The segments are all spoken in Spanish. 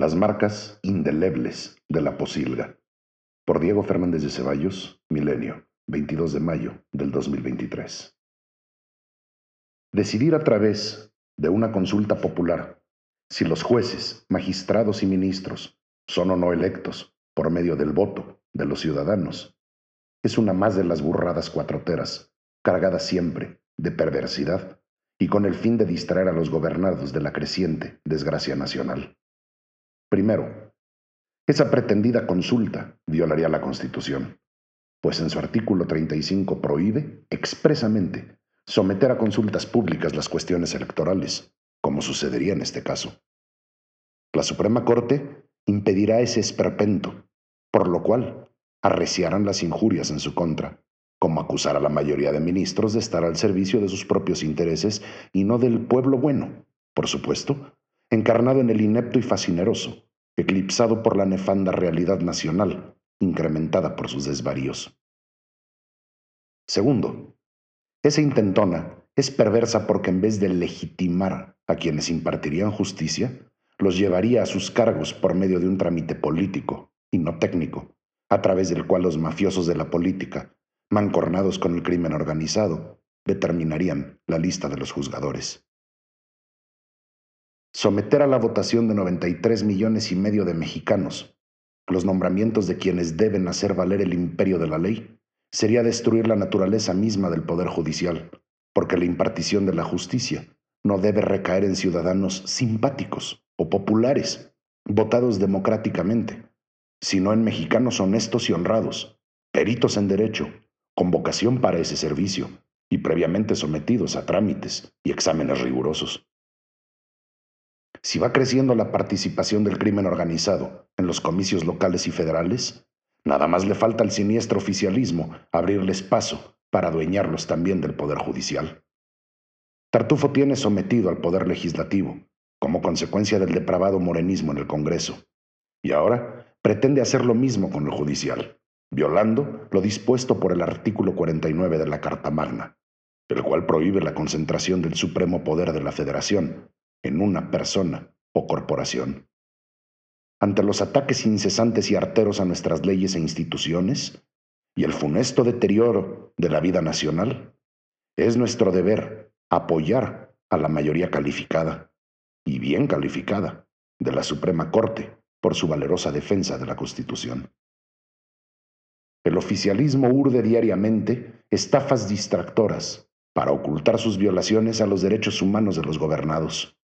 Las marcas indelebles de la posilga. Por Diego Fernández de Ceballos, Milenio, 22 de mayo del 2023. Decidir a través de una consulta popular si los jueces, magistrados y ministros son o no electos por medio del voto de los ciudadanos es una más de las burradas cuatroteras, cargadas siempre de perversidad y con el fin de distraer a los gobernados de la creciente desgracia nacional. Primero, esa pretendida consulta violaría la Constitución, pues en su artículo 35 prohíbe expresamente someter a consultas públicas las cuestiones electorales, como sucedería en este caso. La Suprema Corte impedirá ese esperpento, por lo cual arreciarán las injurias en su contra, como acusar a la mayoría de ministros de estar al servicio de sus propios intereses y no del pueblo bueno, por supuesto, encarnado en el inepto y fascineroso, eclipsado por la nefanda realidad nacional, incrementada por sus desvaríos. Segundo, esa intentona es perversa porque en vez de legitimar a quienes impartirían justicia, los llevaría a sus cargos por medio de un trámite político y no técnico, a través del cual los mafiosos de la política, mancornados con el crimen organizado, determinarían la lista de los juzgadores someter a la votación de 93 millones y medio de mexicanos los nombramientos de quienes deben hacer valer el imperio de la ley, sería destruir la naturaleza misma del Poder Judicial, porque la impartición de la justicia no debe recaer en ciudadanos simpáticos o populares, votados democráticamente, sino en mexicanos honestos y honrados, peritos en derecho, con vocación para ese servicio y previamente sometidos a trámites y exámenes rigurosos. Si va creciendo la participación del crimen organizado en los comicios locales y federales, nada más le falta al siniestro oficialismo abrirles paso para adueñarlos también del Poder Judicial. Tartufo tiene sometido al Poder Legislativo, como consecuencia del depravado morenismo en el Congreso, y ahora pretende hacer lo mismo con el Judicial, violando lo dispuesto por el artículo 49 de la Carta Magna, el cual prohíbe la concentración del supremo poder de la Federación en una persona o corporación. Ante los ataques incesantes y arteros a nuestras leyes e instituciones y el funesto deterioro de la vida nacional, es nuestro deber apoyar a la mayoría calificada y bien calificada de la Suprema Corte por su valerosa defensa de la Constitución. El oficialismo urde diariamente estafas distractoras para ocultar sus violaciones a los derechos humanos de los gobernados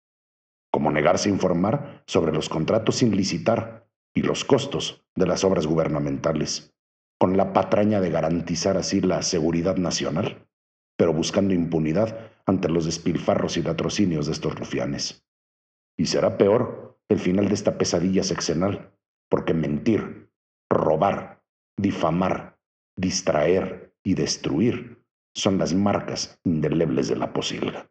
como negarse a informar sobre los contratos sin licitar y los costos de las obras gubernamentales, con la patraña de garantizar así la seguridad nacional, pero buscando impunidad ante los despilfarros y latrocinios de estos rufianes. Y será peor el final de esta pesadilla sexenal, porque mentir, robar, difamar, distraer y destruir son las marcas indelebles de la posilga.